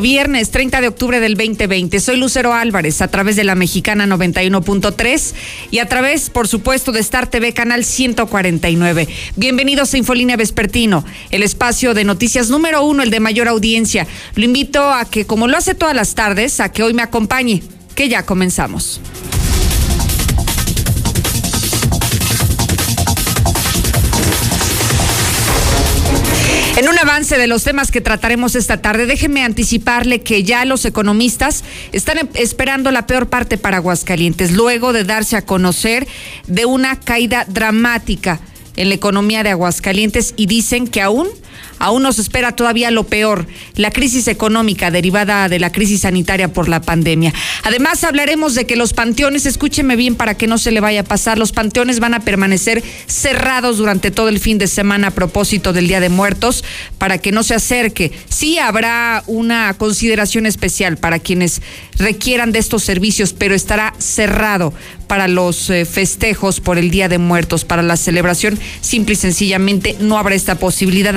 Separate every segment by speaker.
Speaker 1: viernes 30 de octubre del 2020. Soy Lucero Álvarez a través de la Mexicana 91.3 y a través, por supuesto, de Star TV Canal 149. Bienvenidos a Infolínea Vespertino, el espacio de noticias número uno, el de mayor audiencia. Lo invito a que, como lo hace todas las tardes, a que hoy me acompañe, que ya comenzamos. En un avance de los temas que trataremos esta tarde, déjeme anticiparle que ya los economistas están em, esperando la peor parte para Aguascalientes, luego de darse a conocer de una caída dramática en la economía de Aguascalientes y dicen que aún aún nos espera todavía lo peor, la crisis económica derivada de la crisis sanitaria por la pandemia. Además, hablaremos de que los panteones, escúcheme bien para que no se le vaya a pasar, los panteones van a permanecer cerrados durante todo el fin de semana a propósito del Día de Muertos, para que no se acerque. Sí habrá una consideración especial para quienes requieran de estos servicios, pero estará cerrado para los eh, festejos por el Día de Muertos, para la celebración, simple y sencillamente no habrá esta posibilidad,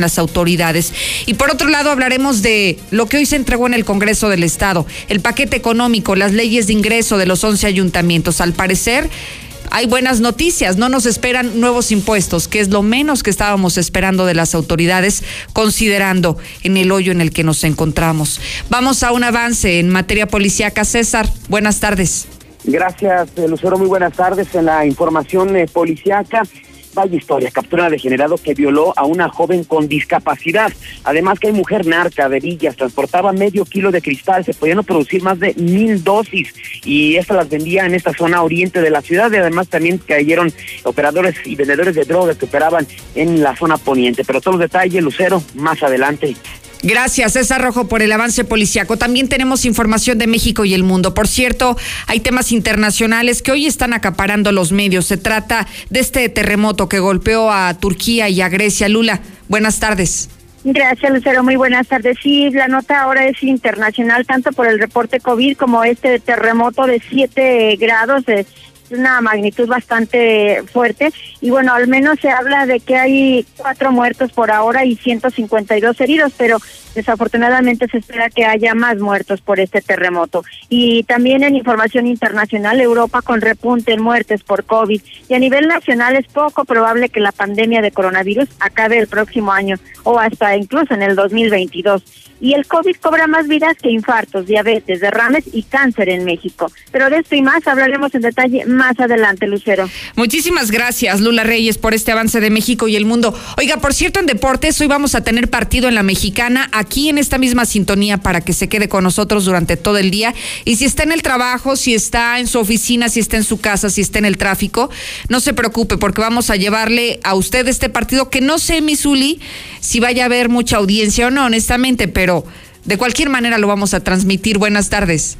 Speaker 1: las autoridades. Y por otro lado hablaremos de lo que hoy se entregó en el Congreso del Estado, el paquete económico, las leyes de ingreso de los 11 ayuntamientos. Al parecer, hay buenas noticias, no nos esperan nuevos impuestos, que es lo menos que estábamos esperando de las autoridades, considerando en el hoyo en el que nos encontramos. Vamos a un avance en materia policíaca. César, buenas tardes.
Speaker 2: Gracias, eh, Lucero. Muy buenas tardes. En la información eh, policiaca, vaya historia, captura de degenerado que violó a una joven con discapacidad. Además que hay mujer narca de Villas, transportaba medio kilo de cristal, se podían producir más de mil dosis y estas las vendía en esta zona oriente de la ciudad y además también cayeron operadores y vendedores de drogas que operaban en la zona poniente. Pero todos los detalles, Lucero, más adelante.
Speaker 1: Gracias, César Rojo, por el avance policiaco. También tenemos información de México y el mundo. Por cierto, hay temas internacionales que hoy están acaparando los medios. Se trata de este terremoto que golpeó a Turquía y a Grecia. Lula, buenas tardes.
Speaker 3: Gracias, Lucero. Muy buenas tardes. Sí, la nota ahora es internacional, tanto por el reporte COVID como este terremoto de 7 grados de una magnitud bastante fuerte y bueno, al menos se habla de que hay cuatro muertos por ahora y 152 heridos, pero desafortunadamente se espera que haya más muertos por este terremoto. Y también en información internacional, Europa con repunte en muertes por COVID y a nivel nacional es poco probable que la pandemia de coronavirus acabe el próximo año o hasta incluso en el 2022 y el COVID cobra más vidas que infartos, diabetes, derrames y cáncer en México. Pero de esto y más hablaremos en detalle más adelante, Lucero.
Speaker 1: Muchísimas gracias, Lula Reyes, por este avance de México y el mundo. Oiga, por cierto, en deportes, hoy vamos a tener partido en la mexicana, aquí en esta misma sintonía, para que se quede con nosotros durante todo el día. Y si está en el trabajo, si está en su oficina, si está en su casa, si está en el tráfico, no se preocupe, porque vamos a llevarle a usted este partido que no sé, Misuli, si vaya a haber mucha audiencia o no, honestamente, pero de cualquier manera lo vamos a transmitir. Buenas tardes.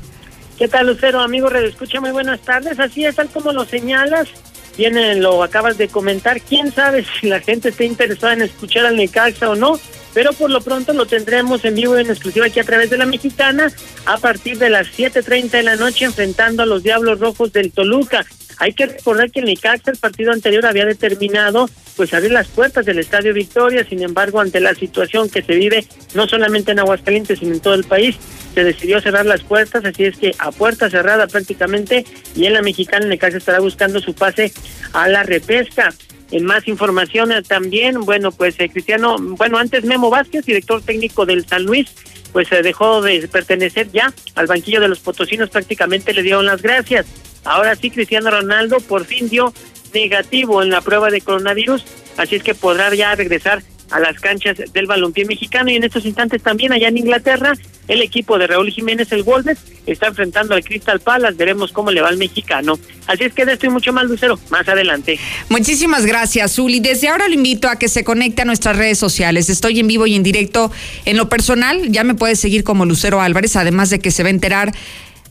Speaker 4: ¿Qué tal, Lucero? Amigo, escucha muy buenas tardes. Así es, tal como lo señalas, viene, lo acabas de comentar. Quién sabe si la gente está interesada en escuchar al Necaxa o no, pero por lo pronto lo tendremos en vivo y en exclusiva aquí a través de la Mexicana a partir de las 7:30 de la noche enfrentando a los Diablos Rojos del Toluca. Hay que recordar que el Necaxa el partido anterior había determinado pues abrir las puertas del Estadio Victoria, sin embargo, ante la situación que se vive no solamente en Aguascalientes, sino en todo el país, se decidió cerrar las puertas, así es que a puerta cerrada prácticamente. Y en la mexicana el Necaxa estará buscando su pase a la repesca. En más información eh, también, bueno, pues eh, Cristiano, bueno, antes Memo Vázquez, director técnico del San Luis, pues se dejó de pertenecer ya al banquillo de los potosinos, prácticamente le dieron las gracias. Ahora sí, Cristiano Ronaldo por fin dio negativo en la prueba de coronavirus, así es que podrá ya regresar a las canchas del balompié mexicano y en estos instantes también allá en Inglaterra el equipo de Raúl Jiménez el Wolves está enfrentando al Crystal Palace, veremos cómo le va al mexicano. Así es que de esto y mucho más Lucero, más adelante.
Speaker 1: Muchísimas gracias, Zuli. Desde ahora lo invito a que se conecte a nuestras redes sociales. Estoy en vivo y en directo en lo personal, ya me puede seguir como Lucero Álvarez, además de que se va a enterar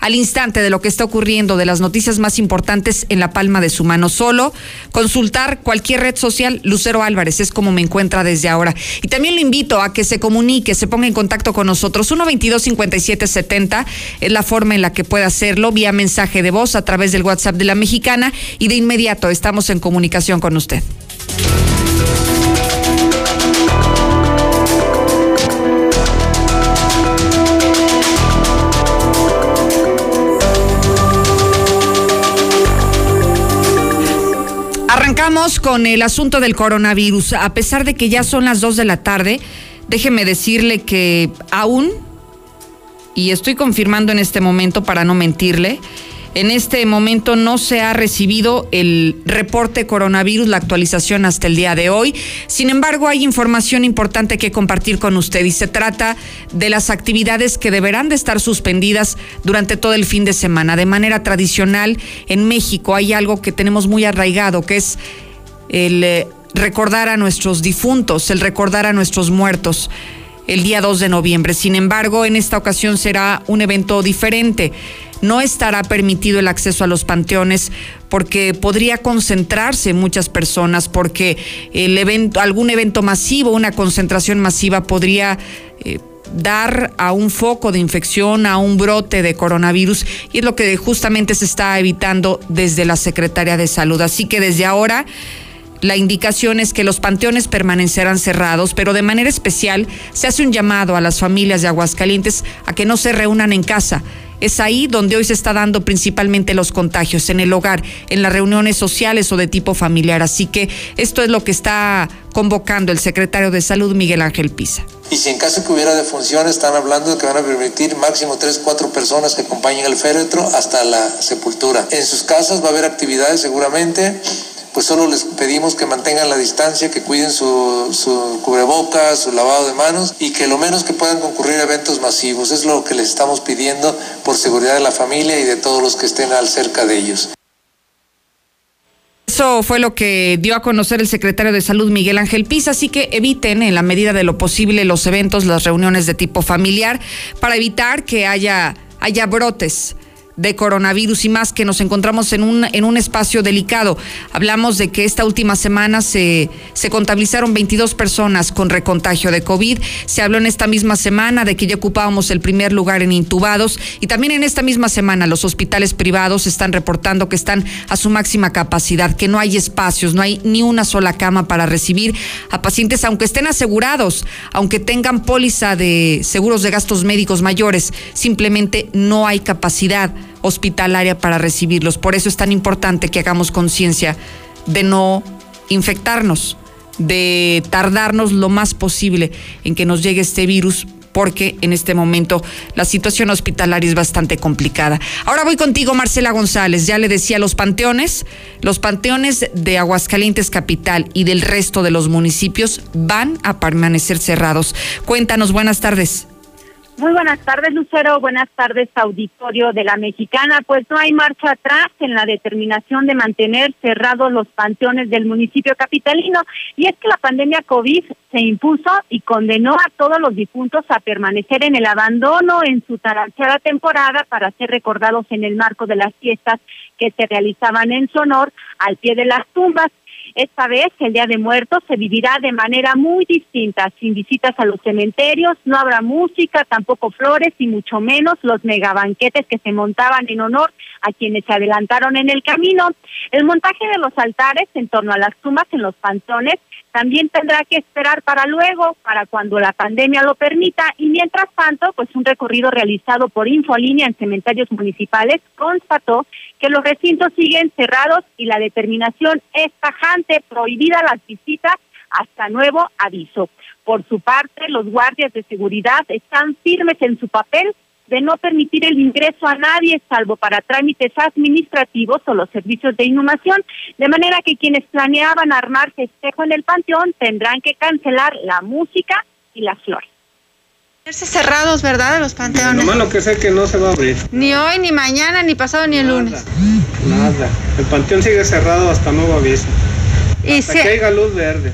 Speaker 1: al instante de lo que está ocurriendo, de las noticias más importantes en la palma de su mano. Solo consultar cualquier red social, Lucero Álvarez, es como me encuentra desde ahora. Y también le invito a que se comunique, se ponga en contacto con nosotros. 122-5770 es la forma en la que puede hacerlo, vía mensaje de voz a través del WhatsApp de la mexicana y de inmediato estamos en comunicación con usted. Continuamos con el asunto del coronavirus. A pesar de que ya son las 2 de la tarde, déjeme decirle que aún, y estoy confirmando en este momento para no mentirle, en este momento no se ha recibido el reporte coronavirus, la actualización hasta el día de hoy. Sin embargo, hay información importante que compartir con usted y se trata de las actividades que deberán de estar suspendidas durante todo el fin de semana. De manera tradicional, en México hay algo que tenemos muy arraigado, que es el eh, recordar a nuestros difuntos, el recordar a nuestros muertos el día 2 de noviembre. Sin embargo, en esta ocasión será un evento diferente no estará permitido el acceso a los panteones porque podría concentrarse muchas personas, porque el evento, algún evento masivo, una concentración masiva podría eh, dar a un foco de infección, a un brote de coronavirus, y es lo que justamente se está evitando desde la Secretaría de Salud. Así que desde ahora la indicación es que los panteones permanecerán cerrados, pero de manera especial se hace un llamado a las familias de Aguascalientes a que no se reúnan en casa es ahí donde hoy se está dando principalmente los contagios, en el hogar, en las reuniones sociales o de tipo familiar. Así que esto es lo que está convocando el secretario de Salud, Miguel Ángel Pisa.
Speaker 5: Y si en caso que hubiera defunción, están hablando de que van a permitir máximo tres, cuatro personas que acompañen al féretro hasta la sepultura. En sus casas va a haber actividades seguramente pues solo les pedimos que mantengan la distancia, que cuiden su, su cubrebocas, su lavado de manos y que lo menos que puedan concurrir a eventos masivos. Es lo que les estamos pidiendo por seguridad de la familia y de todos los que estén al cerca de ellos.
Speaker 1: Eso fue lo que dio a conocer el secretario de Salud Miguel Ángel Pisa, así que eviten en la medida de lo posible los eventos, las reuniones de tipo familiar para evitar que haya, haya brotes de coronavirus y más que nos encontramos en un, en un espacio delicado. Hablamos de que esta última semana se, se contabilizaron 22 personas con recontagio de COVID. Se habló en esta misma semana de que ya ocupábamos el primer lugar en intubados y también en esta misma semana los hospitales privados están reportando que están a su máxima capacidad, que no hay espacios, no hay ni una sola cama para recibir a pacientes, aunque estén asegurados, aunque tengan póliza de seguros de gastos médicos mayores, simplemente no hay capacidad hospitalaria para recibirlos. Por eso es tan importante que hagamos conciencia de no infectarnos, de tardarnos lo más posible en que nos llegue este virus porque en este momento la situación hospitalaria es bastante complicada. Ahora voy contigo, Marcela González. Ya le decía, los panteones, los panteones de Aguascalientes Capital y del resto de los municipios van a permanecer cerrados. Cuéntanos, buenas tardes.
Speaker 6: Muy buenas tardes, Lucero. Buenas tardes, auditorio de la Mexicana. Pues no hay marcha atrás en la determinación de mantener cerrados los panteones del municipio capitalino. Y es que la pandemia COVID se impuso y condenó a todos los difuntos a permanecer en el abandono en su taranchada temporada para ser recordados en el marco de las fiestas que se realizaban en su honor al pie de las tumbas. Esta vez el Día de Muertos se vivirá de manera muy distinta, sin visitas a los cementerios, no habrá música, tampoco flores y mucho menos los megabanquetes que se montaban en honor a quienes se adelantaron en el camino. El montaje de los altares en torno a las tumbas en los pantones también tendrá que esperar para luego, para cuando la pandemia lo permita, y mientras tanto, pues un recorrido realizado por Infolínea en cementerios municipales constató que los recintos siguen cerrados y la determinación es tajante, prohibida las visitas hasta nuevo aviso. Por su parte, los guardias de seguridad están firmes en su papel de no permitir el ingreso a nadie salvo para trámites administrativos o los servicios de inhumación, de manera que quienes planeaban armar festejo en el panteón tendrán que cancelar la música y las flores.
Speaker 7: cerrados, ¿verdad? Los panteones.
Speaker 8: Lo malo que sé que no se va a abrir.
Speaker 7: Ni hoy, ni mañana, ni pasado, ni el lunes.
Speaker 8: Nada. El panteón sigue cerrado hasta nuevo aviso. Y hasta que haya luz verde.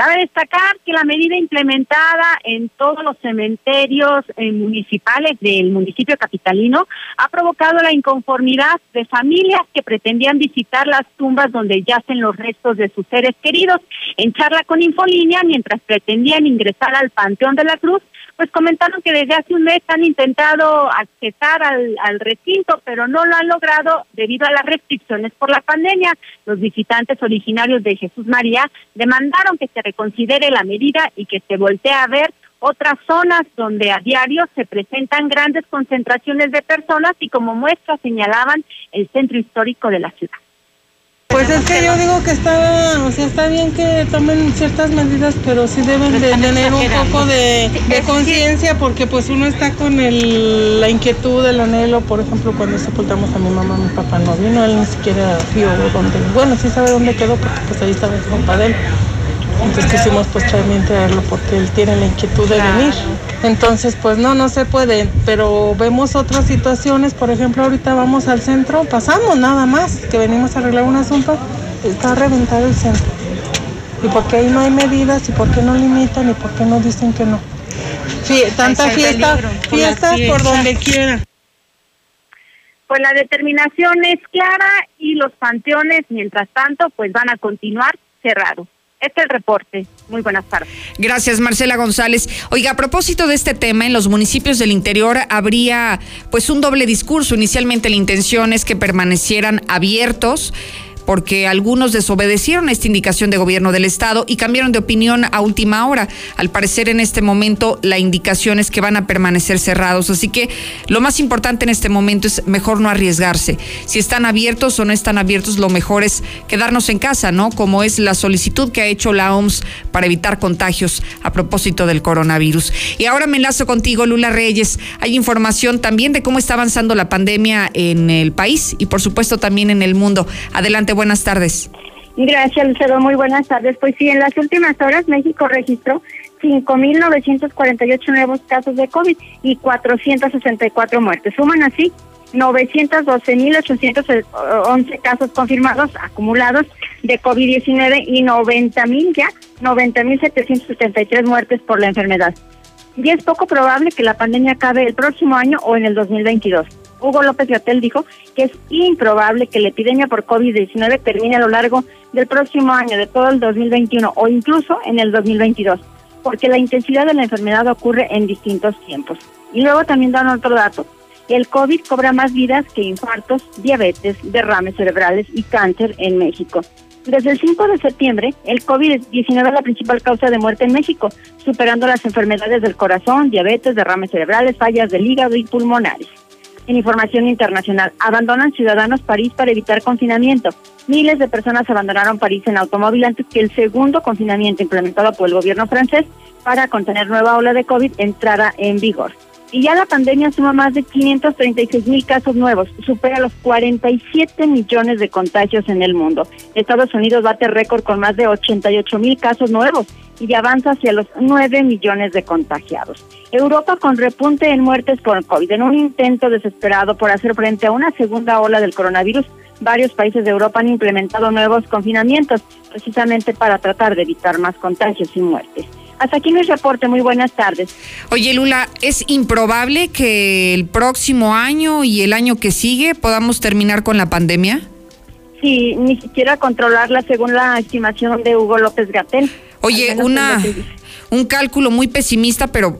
Speaker 6: Cabe destacar que la medida implementada en todos los cementerios eh, municipales del municipio capitalino ha provocado la inconformidad de familias que pretendían visitar las tumbas donde yacen los restos de sus seres queridos. En charla con Infolínea, mientras pretendían ingresar al Panteón de la Cruz, pues comentaron que desde hace un mes han intentado accesar al, al recinto, pero no lo han logrado debido a las restricciones por la pandemia. Los visitantes originarios de Jesús María demandaron que se reconsidere la medida y que se voltee a ver otras zonas donde a diario se presentan grandes concentraciones de personas y como muestra señalaban el centro histórico de la ciudad.
Speaker 9: Pues es que yo digo que está, o sea, está bien que tomen ciertas medidas, pero sí deben de tener un poco de, conciencia porque pues uno está con el, la inquietud, el anhelo, por ejemplo, cuando sepultamos a mi mamá, mi papá no vino, él ni siquiera vio dónde, bueno, sí sabe dónde quedó porque pues ahí estaba el compa de él. Entonces quisimos pues también traerlo porque él tiene la inquietud de venir. Entonces pues no, no se puede, pero vemos otras situaciones, por ejemplo ahorita vamos al centro, pasamos nada más, que venimos a arreglar un asunto, está reventado el centro. ¿Y por qué ahí no hay medidas? ¿Y por qué no limitan? ¿Y por qué no dicen que no? Sí, tanta fiesta, fiestas por donde quiera.
Speaker 3: Pues la determinación es clara y los panteones, mientras tanto, pues van a continuar cerrados. Este es el reporte. Muy buenas tardes.
Speaker 1: Gracias, Marcela González. Oiga, a propósito de este tema, en los municipios del interior habría pues un doble discurso. Inicialmente la intención es que permanecieran abiertos porque algunos desobedecieron esta indicación de gobierno del Estado y cambiaron de opinión a última hora. Al parecer en este momento la indicación es que van a permanecer cerrados. Así que lo más importante en este momento es mejor no arriesgarse. Si están abiertos o no están abiertos, lo mejor es quedarnos en casa, ¿no? Como es la solicitud que ha hecho la OMS para evitar contagios a propósito del coronavirus. Y ahora me enlazo contigo, Lula Reyes. Hay información también de cómo está avanzando la pandemia en el país y por supuesto también en el mundo. Adelante, buenas tardes.
Speaker 3: Gracias, Lucero. Muy buenas tardes. Pues sí, en las últimas horas México registró 5.948 nuevos casos de COVID y 464 muertes. Suman así 912.811 casos confirmados acumulados de COVID-19 y 90.000 ya, 90.773 muertes por la enfermedad. Y es poco probable que la pandemia acabe el próximo año o en el 2022. Hugo López Gatel dijo que es improbable que la epidemia por COVID-19 termine a lo largo del próximo año, de todo el 2021 o incluso en el 2022, porque la intensidad de la enfermedad ocurre en distintos tiempos. Y luego también dan otro dato. El COVID cobra más vidas que infartos, diabetes, derrames cerebrales y cáncer en México. Desde el 5 de septiembre, el COVID-19 es la principal causa de muerte en México, superando las enfermedades del corazón, diabetes, derrames cerebrales, fallas del hígado y pulmonares. En información internacional, abandonan ciudadanos París para evitar confinamiento. Miles de personas abandonaron París en automóvil antes que el segundo confinamiento implementado por el gobierno francés para contener nueva ola de COVID entrara en vigor. Y ya la pandemia suma más de 536 mil casos nuevos, supera los 47 millones de contagios en el mundo. Estados Unidos bate récord con más de 88 mil casos nuevos y avanza hacia los 9 millones de contagiados. Europa con repunte en muertes por COVID. En un intento desesperado por hacer frente a una segunda ola del coronavirus, varios países de Europa han implementado nuevos confinamientos precisamente para tratar de evitar más contagios y muertes. Hasta aquí mi reporte. Muy buenas tardes.
Speaker 1: Oye, Lula, ¿es improbable que el próximo año y el año que sigue podamos terminar con la pandemia?
Speaker 3: Sí, ni siquiera controlarla según la estimación de Hugo López Gatel.
Speaker 1: Oye, una, un cálculo muy pesimista, pero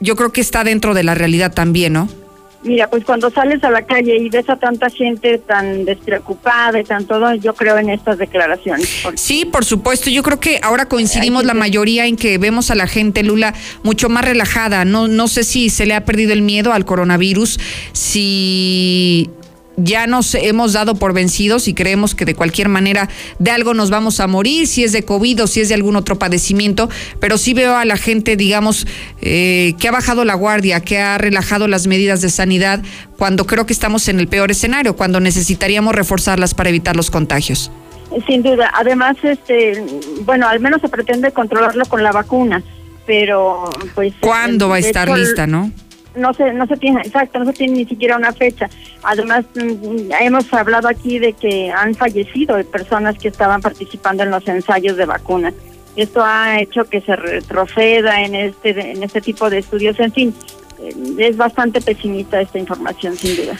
Speaker 1: yo creo que está dentro de la realidad también, ¿no?
Speaker 3: Mira, pues cuando sales a la calle y ves a tanta gente tan despreocupada y tan todo, yo creo en estas declaraciones.
Speaker 1: Sí, por supuesto. Yo creo que ahora coincidimos la mayoría en que vemos a la gente, Lula, mucho más relajada. No, no sé si se le ha perdido el miedo al coronavirus, si ya nos hemos dado por vencidos y creemos que de cualquier manera de algo nos vamos a morir, si es de COVID o si es de algún otro padecimiento, pero sí veo a la gente, digamos, eh, que ha bajado la guardia, que ha relajado las medidas de sanidad cuando creo que estamos en el peor escenario, cuando necesitaríamos reforzarlas para evitar los contagios.
Speaker 3: Sin duda. Además, este, bueno, al menos se pretende controlarlo con la vacuna, pero pues...
Speaker 1: ¿Cuándo va a estar lista, no?
Speaker 3: No se no se tiene exacto no se tiene ni siquiera una fecha. Además mm, hemos hablado aquí de que han fallecido personas que estaban participando en los ensayos de vacunas. Esto ha hecho que se retroceda en este en este tipo de estudios. En fin eh, es bastante pesimista esta información sin duda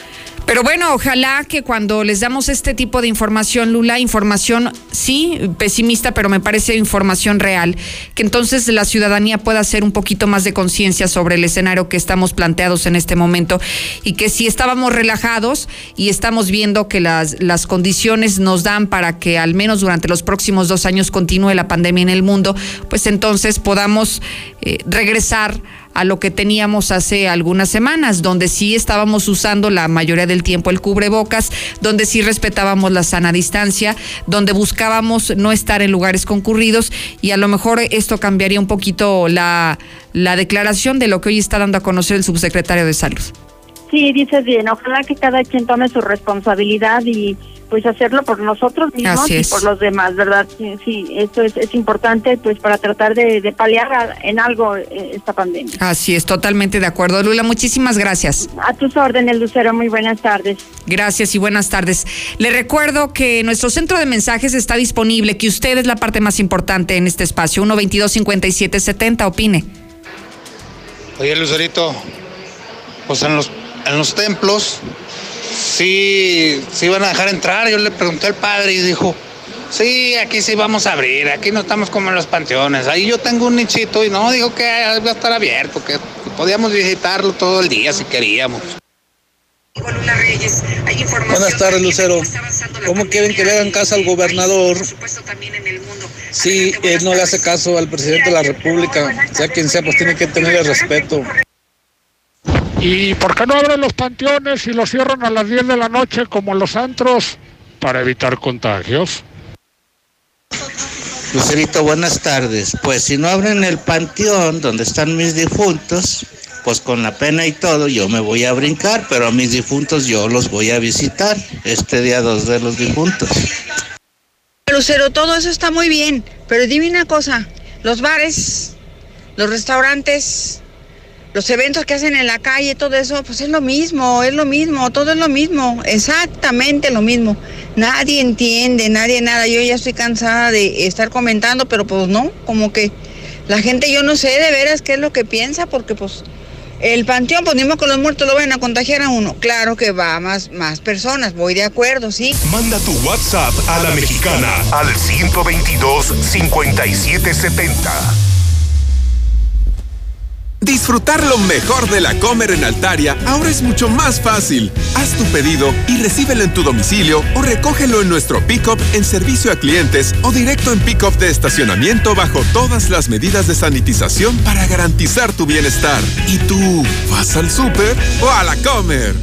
Speaker 1: pero bueno, ojalá que cuando les damos este tipo de información, Lula, información sí, pesimista, pero me parece información real, que entonces la ciudadanía pueda hacer un poquito más de conciencia sobre el escenario que estamos planteados en este momento y que si estábamos relajados y estamos viendo que las, las condiciones nos dan para que al menos durante los próximos dos años continúe la pandemia en el mundo, pues entonces podamos eh, regresar a lo que teníamos hace algunas semanas, donde sí estábamos usando la mayoría del tiempo el cubrebocas, donde sí respetábamos la sana distancia, donde buscábamos no estar en lugares concurridos y a lo mejor esto cambiaría un poquito la, la declaración de lo que hoy está dando a conocer el subsecretario de Salud.
Speaker 3: Sí, dices bien, ojalá que cada quien tome su responsabilidad y pues hacerlo por nosotros mismos y por los demás, ¿verdad? Sí, esto es, es, importante pues para tratar de, paliar en algo eh, esta pandemia.
Speaker 1: Así es, totalmente de acuerdo. Lula, muchísimas gracias.
Speaker 3: A tus órdenes, Lucero, muy buenas tardes.
Speaker 1: Gracias y buenas tardes. Le recuerdo que nuestro centro de mensajes está disponible, que usted es la parte más importante en este espacio, 122-5770, opine.
Speaker 10: Oye, Lucerito, pues en los, en los templos sí, sí iban a dejar entrar. Yo le pregunté al padre y dijo, sí, aquí sí vamos a abrir, aquí no estamos como en los panteones. Ahí yo tengo un nichito y no, dijo que va a estar abierto, que podíamos visitarlo todo el día si queríamos.
Speaker 11: Buenas tardes, Lucero. ¿Cómo quieren que le hagan caso al gobernador si él no le hace caso al presidente de la República? Sea quien sea, pues tiene que tener el respeto.
Speaker 12: ¿Y por qué no abren los panteones y los cierran a las 10 de la noche como los antros para evitar contagios?
Speaker 13: Lucerito, buenas tardes. Pues si no abren el panteón donde están mis difuntos, pues con la pena y todo yo me voy a brincar, pero a mis difuntos yo los voy a visitar este día 2 de los difuntos.
Speaker 14: Lucero, todo eso está muy bien, pero dime una cosa, los bares, los restaurantes, los eventos que hacen en la calle, todo eso, pues es lo mismo, es lo mismo, todo es lo mismo, exactamente lo mismo. Nadie entiende, nadie nada. Yo ya estoy cansada de estar comentando, pero pues no, como que la gente yo no sé de veras qué es lo que piensa, porque pues el panteón, pues con los muertos lo van a contagiar a uno. Claro que va más, más personas, voy de acuerdo, sí.
Speaker 15: Manda tu WhatsApp a la mexicana al 122 5770.
Speaker 16: Disfrutar lo mejor de la Comer en Altaria ahora es mucho más fácil. Haz tu pedido y recíbelo en tu domicilio o recógelo en nuestro pick-up en servicio a clientes o directo en pick-up de estacionamiento bajo todas las medidas de sanitización para garantizar tu bienestar. ¿Y tú vas al súper o a la Comer?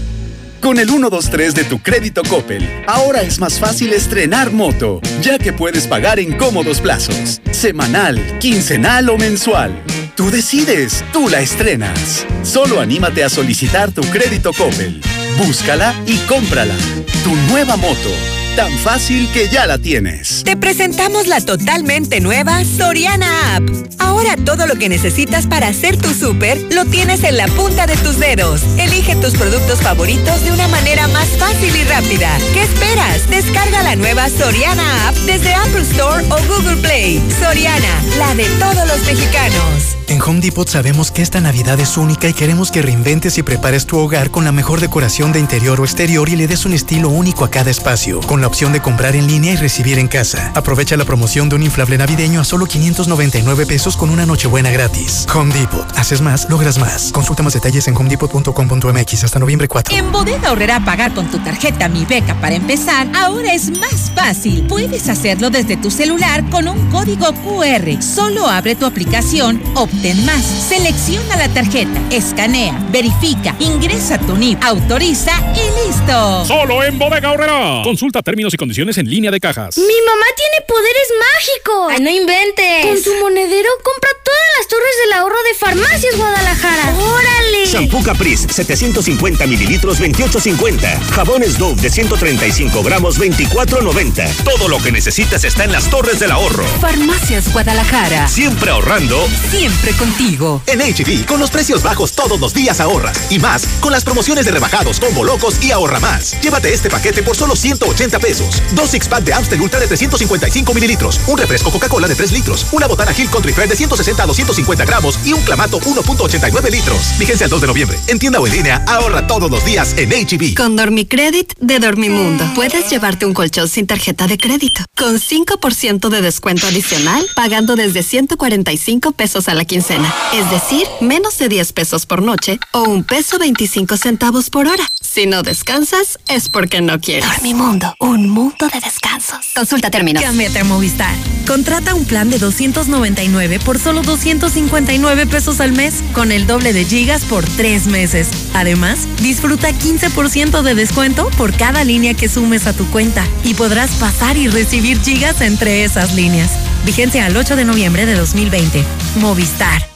Speaker 17: Con el 123 de tu crédito Coppel, ahora es más fácil estrenar moto, ya que puedes pagar en cómodos plazos, semanal, quincenal o mensual. Tú decides, tú la estrenas. Solo anímate a solicitar tu crédito Coppel. Búscala y cómprala. Tu nueva moto tan fácil que ya la tienes.
Speaker 18: Te presentamos la totalmente nueva Soriana App. Ahora todo lo que necesitas para hacer tu súper lo tienes en la punta de tus dedos. Elige tus productos favoritos de una manera más fácil y rápida. ¿Qué esperas? Descarga la nueva Soriana App desde Apple Store o Google Play. Soriana, la de todos los mexicanos.
Speaker 19: En Home Depot sabemos que esta Navidad es única y queremos que reinventes y prepares tu hogar con la mejor decoración de interior o exterior y le des un estilo único a cada espacio. Con la opción de comprar en línea y recibir en casa. Aprovecha la promoción de un inflable navideño a solo 599 pesos con una nochebuena gratis. Home Depot. Haces más, logras más. Consulta más detalles en homedepot.com.mx hasta noviembre 4.
Speaker 20: En Bodega Horrera pagar con tu tarjeta Mi Beca para empezar ahora es más fácil. Puedes hacerlo desde tu celular con un código QR. Solo abre tu aplicación, obtén más, selecciona la tarjeta, escanea, verifica, ingresa tu NIP, autoriza y listo.
Speaker 21: Solo en Bodega Horrera. Consulta términos y condiciones en línea de cajas.
Speaker 22: Mi mamá tiene poderes mágicos.
Speaker 23: Ay, no inventes.
Speaker 22: Con su monedero compra todas las torres del ahorro de Farmacias Guadalajara. ¡Órale!
Speaker 24: Shampoo Caprice, 750 mililitros, 28.50. Jabones Dove de 135 gramos, 24.90. Todo lo que necesitas está en las torres del ahorro.
Speaker 20: Farmacias Guadalajara.
Speaker 24: Siempre ahorrando.
Speaker 20: Siempre contigo.
Speaker 24: En HB, con los precios bajos todos los días ahorras. Y más, con las promociones de rebajados, combo locos y ahorra más. Llévate este paquete por solo 180 pesos. Dos six pack de Amstel Ultra de 355 mililitros. Un refresco Coca-Cola de 3 litros. Una botana Hill Country Fair de 160 a 250 gramos. Y un clamato 1.89 litros. Vigencia al 2 de
Speaker 25: de noviembre. En tienda o en línea, ahorra todos los días en HB.
Speaker 26: E Con Dormicredit de Dormimundo, puedes llevarte un colchón sin tarjeta de crédito. Con 5% de descuento adicional, pagando desde 145 pesos a la quincena. Es decir, menos de 10 pesos por noche o un peso 25 centavos por hora. Si no descansas, es porque no quieres.
Speaker 13: Dormimundo, un mundo de descansos.
Speaker 26: Consulta términos.
Speaker 13: Cámbiate a Movistar. Contrata un plan de 299 por solo 259 pesos al mes, con el doble de gigas por tres meses. Además, disfruta 15% de descuento por cada línea que sumes a tu cuenta y podrás pasar y recibir gigas entre esas líneas. Vigencia al 8 de noviembre de 2020. Movistar.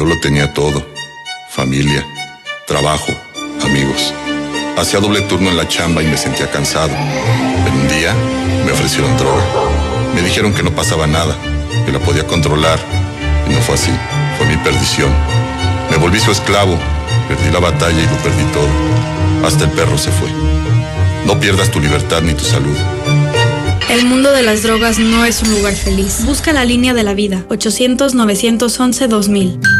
Speaker 27: Yo lo tenía todo. Familia, trabajo, amigos. Hacía doble turno en la chamba y me sentía cansado. Pero un día me ofrecieron droga. Me dijeron que no pasaba nada, que la podía controlar. Y no fue así. Fue mi perdición. Me volví su esclavo. Perdí la batalla y lo perdí todo. Hasta el perro se fue. No pierdas tu libertad ni tu salud.
Speaker 28: El mundo de las drogas no es un lugar feliz. Busca la línea de la vida. 800-911-2000.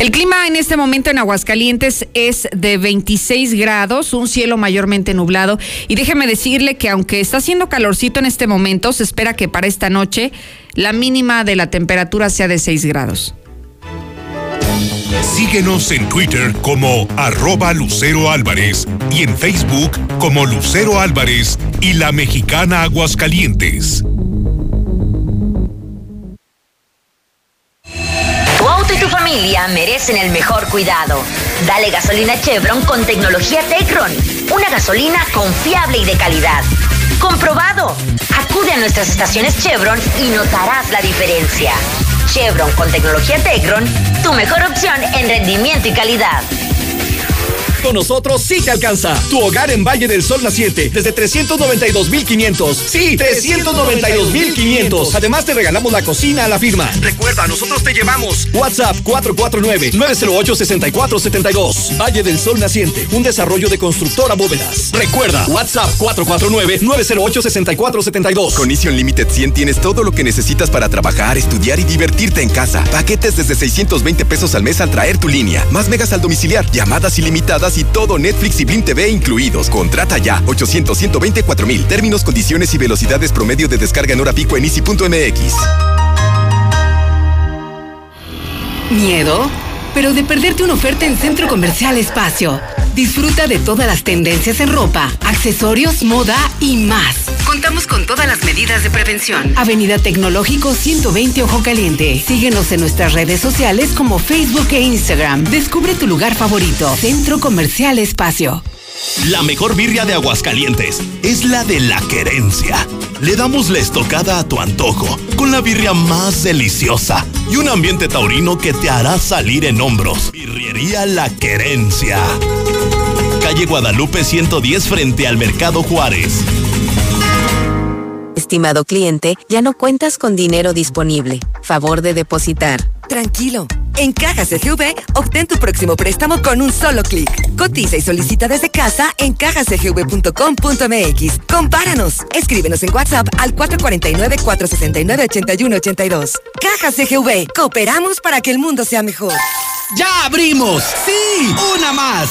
Speaker 1: El clima en este momento en Aguascalientes es de 26 grados, un cielo mayormente nublado. Y déjeme decirle que aunque está haciendo calorcito en este momento, se espera que para esta noche la mínima de la temperatura sea de 6 grados.
Speaker 15: Síguenos en Twitter como arroba Lucero Álvarez y en Facebook como Lucero Álvarez y la mexicana Aguascalientes.
Speaker 29: Familia merecen el mejor cuidado. Dale gasolina Chevron con tecnología Tecron. Una gasolina confiable y de calidad. ¡Comprobado! Acude a nuestras estaciones Chevron y notarás la diferencia. Chevron con tecnología Tecron, tu mejor opción en rendimiento y calidad.
Speaker 25: Con nosotros sí te alcanza. Tu hogar en Valle del Sol Naciente desde 392,500. Sí, 392,500. Además te regalamos la cocina a la firma. Recuerda, nosotros te llevamos. WhatsApp 449-908-6472. Valle del Sol Naciente, un desarrollo de constructora bóvedas. Recuerda, WhatsApp 449-908-6472.
Speaker 30: Con Easy Unlimited 100 tienes todo lo que necesitas para trabajar, estudiar y divertirte en casa. Paquetes desde 620 pesos al mes al traer tu línea. Más megas al domiciliar, llamadas ilimitadas y todo Netflix y Blim TV incluidos. Contrata ya 800 124 mil. Términos, condiciones y velocidades promedio de descarga en hora pico en easy.mx.
Speaker 31: ¿Miedo? Pero de perderte una oferta en Centro Comercial Espacio. Disfruta de todas las tendencias en ropa, accesorios, moda y más. Contamos
Speaker 32: con todas las medidas de prevención.
Speaker 31: Avenida Tecnológico 120 Ojo Caliente. Síguenos en nuestras redes sociales como Facebook e Instagram. Descubre tu lugar favorito. Centro Comercial Espacio.
Speaker 33: La mejor birria de Aguascalientes es la de la querencia. Le damos la estocada a tu antojo con la birria más deliciosa y un ambiente taurino que te hará salir en hombros. Birrería La Querencia. Calle Guadalupe 110 frente al Mercado Juárez.
Speaker 34: Estimado cliente, ya no cuentas con dinero disponible. Favor de depositar.
Speaker 35: Tranquilo. En Caja CGV, obtén tu próximo préstamo con un solo clic. Cotiza y solicita desde casa en cajacgv.com.mx. Compáranos. Escríbenos en WhatsApp al 449-469-8182. Caja CGV. Cooperamos para que el mundo sea mejor.
Speaker 14: ¡Ya abrimos! ¡Sí! ¡Una más!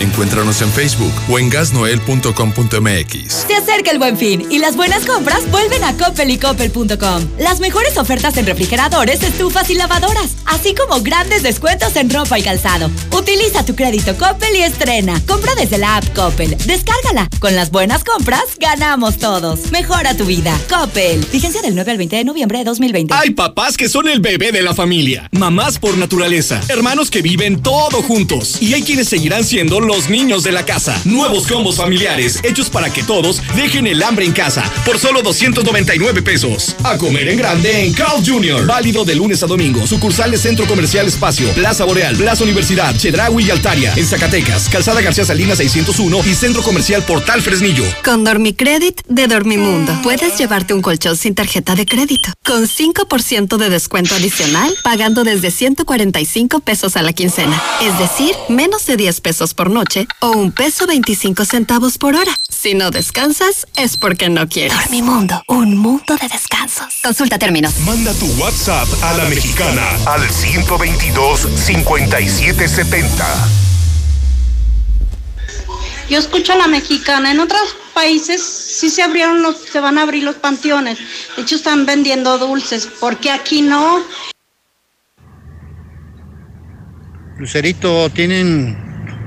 Speaker 36: Encuéntranos en Facebook o en gasnoel.com.mx.
Speaker 37: Se acerca el buen fin y las buenas compras vuelven a Coppel y Coppel.com. Las mejores ofertas en refrigeradores, estufas y lavadoras, así como grandes descuentos en ropa y calzado. Utiliza tu crédito Coppel y estrena. Compra desde la app Coppel. Descárgala. Con las buenas compras, ganamos todos. Mejora tu vida. Coppel. Vigencia del 9 al 20 de noviembre de 2020.
Speaker 25: Hay papás que son el bebé de la familia. Mamás por naturaleza. Hermanos que viven todo juntos. Y hay quienes seguirán siendo los niños de la casa. Nuevos combos familiares hechos para que todos dejen el hambre en casa por solo 299 pesos. A comer en grande en Carl Jr. Válido de lunes a domingo. Sucursales Centro Comercial Espacio, Plaza Boreal, Plaza Universidad, Chedraui y Altaria. En Zacatecas, Calzada García Salinas 601 y Centro Comercial Portal Fresnillo.
Speaker 26: Con Dormicredit de Dormimundo, puedes llevarte un colchón sin tarjeta de crédito. Con 5% de descuento adicional, pagando desde 145 pesos a la quincena. Es decir, menos de 10 pesos por noche o un peso 25 centavos por hora. Si no descansas, es porque no quieres.
Speaker 31: Dormimundo, un mundo de descansos.
Speaker 26: Consulta términos.
Speaker 15: Manda tu WhatsApp a la mexicana al 122 5770.
Speaker 38: Yo escucho a la mexicana. En otros países sí se abrieron los, se van a abrir los panteones. De hecho, están vendiendo dulces. ¿Por qué aquí no?
Speaker 39: Lucerito, tienen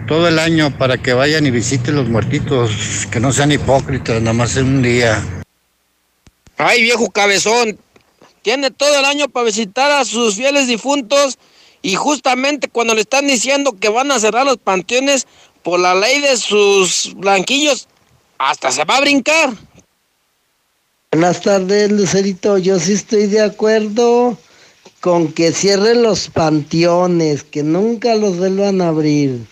Speaker 39: todo el año para que vayan y visiten los muertitos, que no sean hipócritas, nada más en un día.
Speaker 40: Ay, viejo cabezón, tiene todo el año para visitar a sus fieles difuntos y justamente cuando le están diciendo que van a cerrar los panteones por la ley de sus blanquillos, hasta se va a brincar.
Speaker 41: Buenas tardes, Lucerito. Yo sí estoy de acuerdo con que cierren los panteones, que nunca los vuelvan a abrir.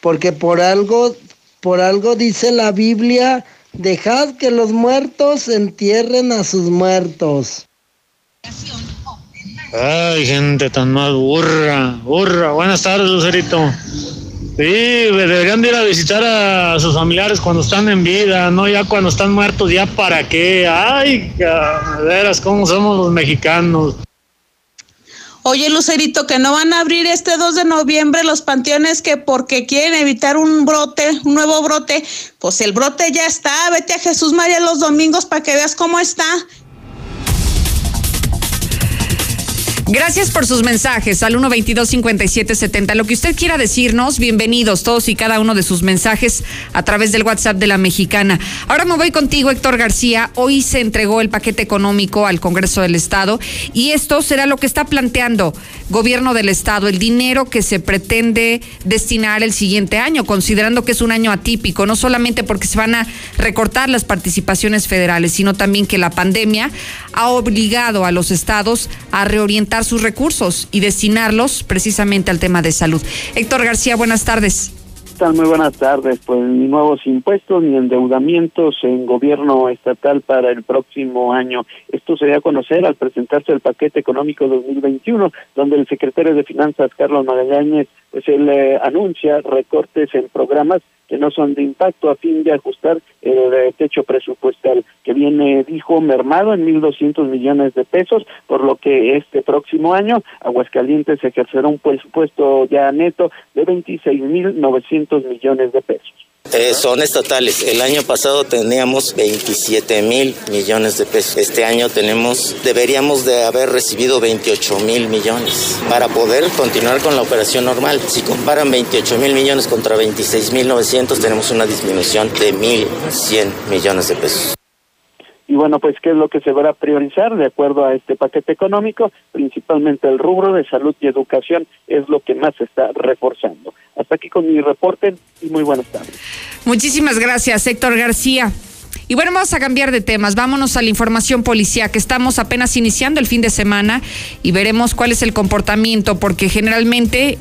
Speaker 41: Porque por algo, por algo dice la Biblia, dejad que los muertos entierren a sus muertos.
Speaker 42: Ay, gente tan mal burra, burra. Buenas tardes, Lucerito. Sí, deberían de ir a visitar a sus familiares cuando están en vida, no ya cuando están muertos, ya para qué. Ay, veras, cómo somos los mexicanos.
Speaker 43: Oye, Lucerito, que no van a abrir este 2 de noviembre los panteones que porque quieren evitar un brote, un nuevo brote. Pues el brote ya está. Vete a Jesús María los domingos para que veas cómo está.
Speaker 1: Gracias por sus mensajes al 122-5770. Lo que usted quiera decirnos, bienvenidos todos y cada uno de sus mensajes a través del WhatsApp de la mexicana. Ahora me voy contigo, Héctor García. Hoy se entregó el paquete económico al Congreso del Estado y esto será lo que está planteando gobierno del Estado, el dinero que se pretende destinar el siguiente año, considerando que es un año atípico, no solamente porque se van a recortar las participaciones federales, sino también que la pandemia ha obligado a los estados a reorientar sus recursos y destinarlos precisamente al tema de salud. Héctor García, buenas tardes.
Speaker 44: Muy buenas tardes. Pues ni nuevos impuestos ni endeudamientos en gobierno estatal para el próximo año. Esto se dio a conocer al presentarse el paquete económico 2021, donde el secretario de Finanzas, Carlos Magallanes, pues él eh, anuncia recortes en programas que no son de impacto a fin de ajustar el eh, techo presupuestal que viene, dijo, mermado en 1.200 millones de pesos, por lo que este próximo año Aguascalientes ejercerá un presupuesto ya neto de 26.900 millones de pesos.
Speaker 45: Eh, son estatales. El año pasado teníamos 27 mil millones de pesos. Este año tenemos, deberíamos de haber recibido 28 mil millones para poder continuar con la operación normal. Si comparan 28 mil millones contra 26 mil 900, tenemos una disminución de 1.100 millones de pesos.
Speaker 44: Y bueno, pues, ¿qué es lo que se va a priorizar de acuerdo a este paquete económico? Principalmente el rubro de salud y educación es lo que más se está reforzando. Hasta aquí con mi reporte y muy buenas tardes.
Speaker 1: Muchísimas gracias, Héctor García. Y bueno, vamos a cambiar de temas. Vámonos a la información policía, que estamos apenas iniciando el fin de semana y veremos cuál es el comportamiento, porque generalmente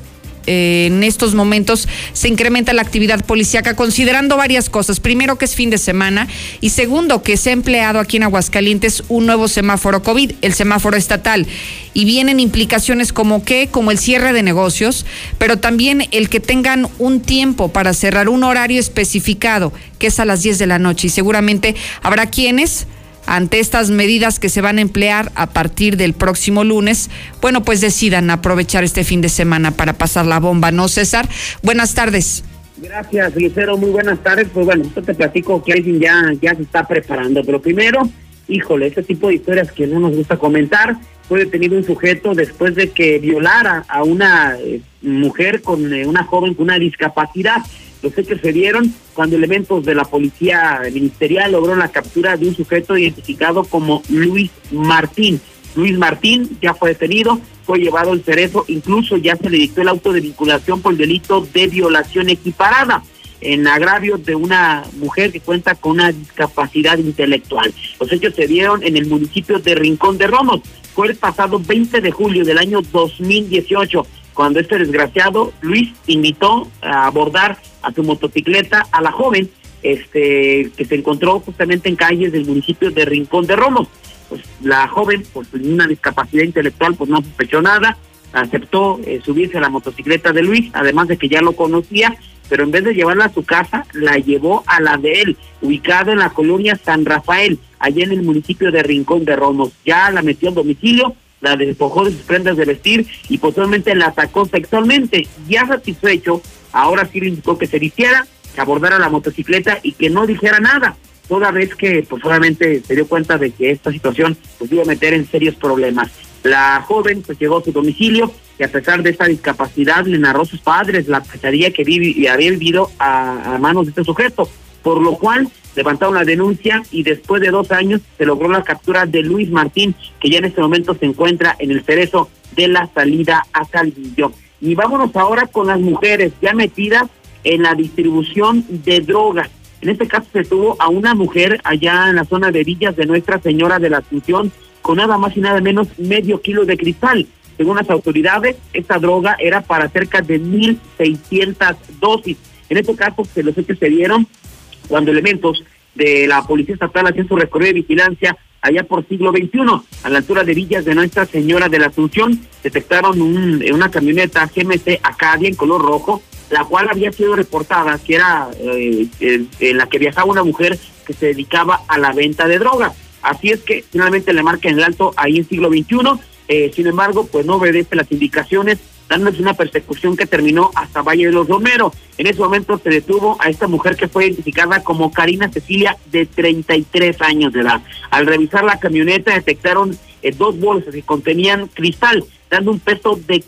Speaker 1: eh, en estos momentos se incrementa la actividad policíaca considerando varias cosas. Primero que es fin de semana y segundo que se ha empleado aquí en Aguascalientes un nuevo semáforo COVID, el semáforo estatal. Y vienen implicaciones como que, como el cierre de negocios, pero también el que tengan un tiempo para cerrar un horario especificado, que es a las 10 de la noche. Y seguramente habrá quienes ante estas medidas que se van a emplear a partir del próximo lunes, bueno, pues decidan aprovechar este fin de semana para pasar la bomba, ¿no, César? Buenas tardes.
Speaker 46: Gracias, Lucero, muy buenas tardes. Pues bueno, esto te platico que alguien ya, ya se está preparando, pero primero, híjole, ese tipo de historias que no nos gusta comentar, fue detenido un sujeto después de que violara a una eh, mujer con eh, una joven con una discapacidad. Los hechos se dieron cuando elementos de la policía ministerial lograron la captura de un sujeto identificado como Luis Martín. Luis Martín ya fue detenido, fue llevado al cerezo, incluso ya se le dictó el auto de vinculación por el delito de violación equiparada en agravio de una mujer que cuenta con una discapacidad intelectual. Los hechos se dieron en el municipio de Rincón de Romos. Fue el pasado 20 de julio del año 2018 cuando este desgraciado Luis invitó a abordar a su motocicleta a la joven este que se encontró justamente en calles del municipio de Rincón de Romos. Pues la joven, por pues, una discapacidad intelectual, pues no sospechó nada, aceptó eh, subirse a la motocicleta de Luis, además de que ya lo conocía, pero en vez de llevarla a su casa, la llevó a la de él, ubicada en la colonia San Rafael, allá en el municipio de Rincón de Romos. Ya la metió en domicilio, la despojó de sus prendas de vestir y posteriormente la atacó sexualmente. Ya satisfecho, ahora sí le indicó que se vistiera, que abordara la motocicleta y que no dijera nada, toda vez que pues se dio cuenta de que esta situación pues iba a meter en serios problemas. La joven pues llegó a su domicilio y a pesar de esta discapacidad le narró a sus padres la pesadilla que vivi había vivido a manos de este sujeto, por lo cual levantaron la denuncia y después de dos años se logró la captura de Luis Martín, que ya en este momento se encuentra en el cerezo de la salida a Calvillo. Y vámonos ahora con las mujeres ya metidas en la distribución de drogas. En este caso se tuvo a una mujer allá en la zona de Villas de Nuestra Señora de la Asunción con nada más y nada menos medio kilo de cristal. Según las autoridades, esta droga era para cerca de 1.600 dosis. En este caso, se los hechos se dieron cuando elementos de la Policía Estatal hacían su recorrido de vigilancia allá por siglo XXI, a la altura de Villas de Nuestra Señora de la Asunción, detectaron un, una camioneta GMC Acadia en color rojo, la cual había sido reportada que era eh, en la que viajaba una mujer que se dedicaba a la venta de drogas. Así es que finalmente le marca en el alto ahí en siglo XXI, eh, sin embargo, pues no obedece las indicaciones dándoles una persecución que terminó hasta Valle de los Romero. En ese momento se detuvo a esta mujer que fue identificada como Karina Cecilia, de 33 años de edad. Al revisar la camioneta detectaron eh, dos bolsas que contenían cristal, dando un peso de,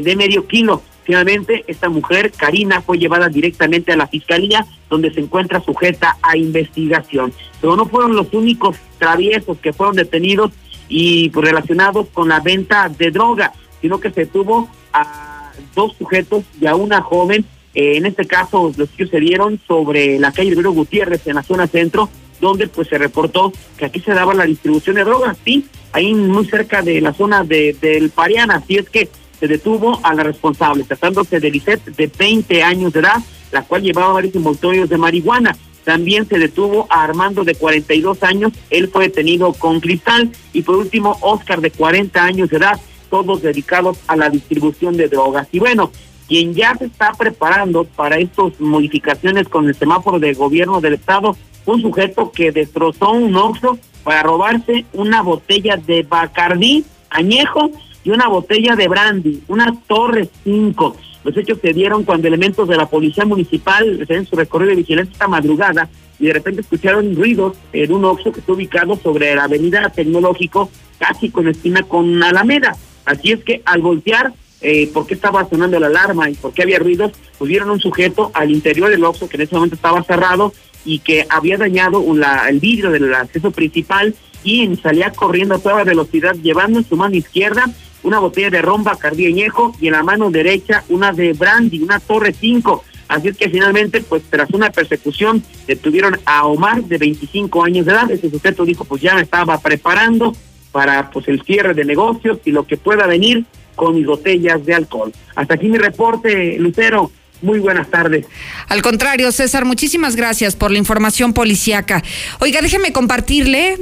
Speaker 46: de, medio kilo. Finalmente, esta mujer, Karina, fue llevada directamente a la fiscalía, donde se encuentra sujeta a investigación. Pero no fueron los únicos traviesos que fueron detenidos y relacionados con la venta de droga, sino que se tuvo a dos sujetos y a una joven. Eh, en este caso, los que se dieron sobre la calle Rivero Gutiérrez, en la zona centro, donde pues se reportó que aquí se daba la distribución de drogas, sí, ahí muy cerca de la zona de, del Pariana, así es que se detuvo a la responsable, tratándose de Lisette de 20 años de edad, la cual llevaba varios envoltorios de marihuana. También se detuvo a Armando de 42 años, él fue detenido con cristal. Y por último, Oscar de 40 años de edad, todos dedicados a la distribución de drogas. Y bueno, quien ya se está preparando para estas modificaciones con el semáforo de gobierno del estado, un sujeto que destrozó un oxo para robarse una botella de Bacardí añejo y una botella de brandy, una Torre 5. Los hechos se dieron cuando elementos de la policía municipal en su recorrido de vigilancia esta madrugada y de repente escucharon ruidos en un oxo que está ubicado sobre la avenida Tecnológico, casi con esquina con Alameda. Así es que al voltear, eh, por qué estaba sonando la alarma y por qué había ruidos, pues vieron un sujeto al interior del oxo que en ese momento estaba cerrado y que había dañado el vidrio del acceso principal y salía corriendo a toda velocidad llevando en su mano izquierda una botella de romba cardieñejo y en la mano derecha una de brandy, una torre 5. Así es que finalmente, pues tras una persecución, detuvieron a Omar de 25 años de edad. Ese sujeto dijo, pues ya me estaba preparando para pues el cierre de negocios y lo que pueda venir con mis botellas de alcohol. Hasta aquí mi reporte, Lucero. Muy buenas tardes.
Speaker 1: Al contrario, César, muchísimas gracias por la información policiaca. Oiga, déjeme compartirle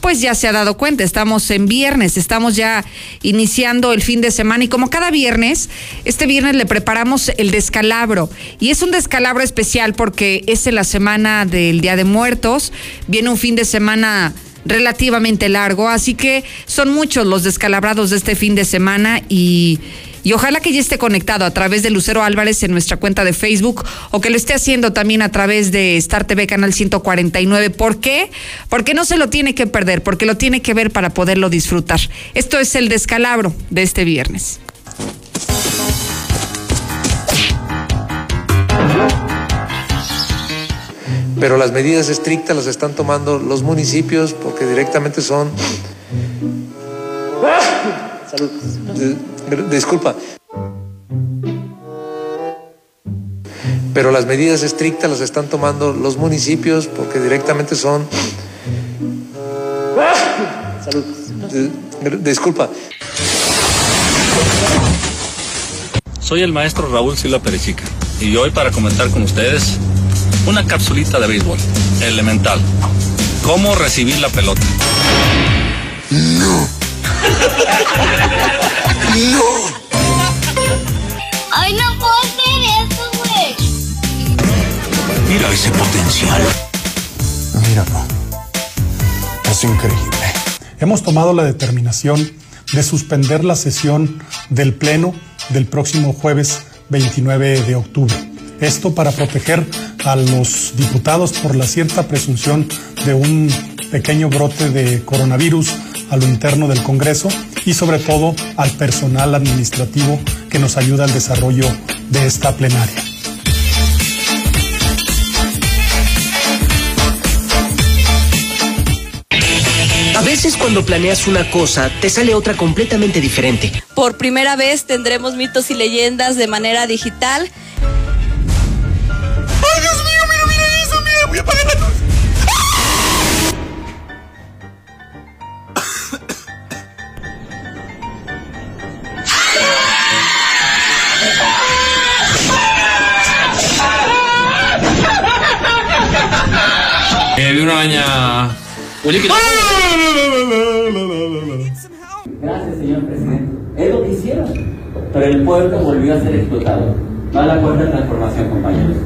Speaker 1: pues ya se ha dado cuenta, estamos en viernes, estamos ya iniciando el fin de semana y como cada viernes, este viernes le preparamos el descalabro y es un descalabro especial porque es en la semana del Día de Muertos, viene un fin de semana relativamente largo, así que son muchos los descalabrados de este fin de semana y ojalá que ya esté conectado a través de Lucero Álvarez en nuestra cuenta de Facebook o que lo esté haciendo también a través de Star TV Canal 149. ¿Por qué? Porque no se lo tiene que perder, porque lo tiene que ver para poderlo disfrutar. Esto es el descalabro de este viernes.
Speaker 5: Pero las medidas estrictas las están tomando los municipios porque directamente son... Salud disculpa. Pero las medidas estrictas las están tomando los municipios porque directamente son... Salud. Disculpa. Soy el maestro Raúl Silva Perechica y hoy para comentar con ustedes una capsulita de béisbol, elemental. ¿Cómo recibir la pelota? No. ¡No!
Speaker 47: ¡Ay, no puedo hacer eso, güey!
Speaker 5: Mira ese potencial.
Speaker 36: Míralo. Es increíble. Hemos tomado la determinación de suspender la sesión del Pleno del próximo jueves 29 de octubre. Esto para proteger a los diputados por la cierta presunción de un pequeño brote de coronavirus a lo interno del Congreso y sobre todo al personal administrativo que nos ayuda al desarrollo de esta plenaria.
Speaker 48: A veces cuando planeas una cosa, te sale otra completamente diferente.
Speaker 49: Por primera vez tendremos mitos y leyendas de manera digital.
Speaker 5: Baña.
Speaker 50: Gracias, señor presidente. Es lo que hicieron. Pero el puerto volvió a ser explotado. Va a la cuarta transformación, compañeros.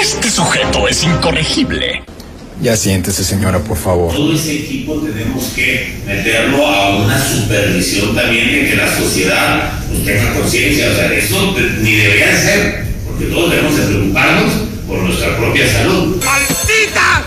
Speaker 5: Este sujeto es incorregible.
Speaker 51: Ya siéntese, señora, por favor.
Speaker 52: Todo ese equipo tenemos que meterlo a una supervisión también de que la sociedad pues, tenga conciencia. O sea, eso ni debería ser, porque todos debemos de preocuparnos por nuestra propia salud.
Speaker 5: ¡Maldita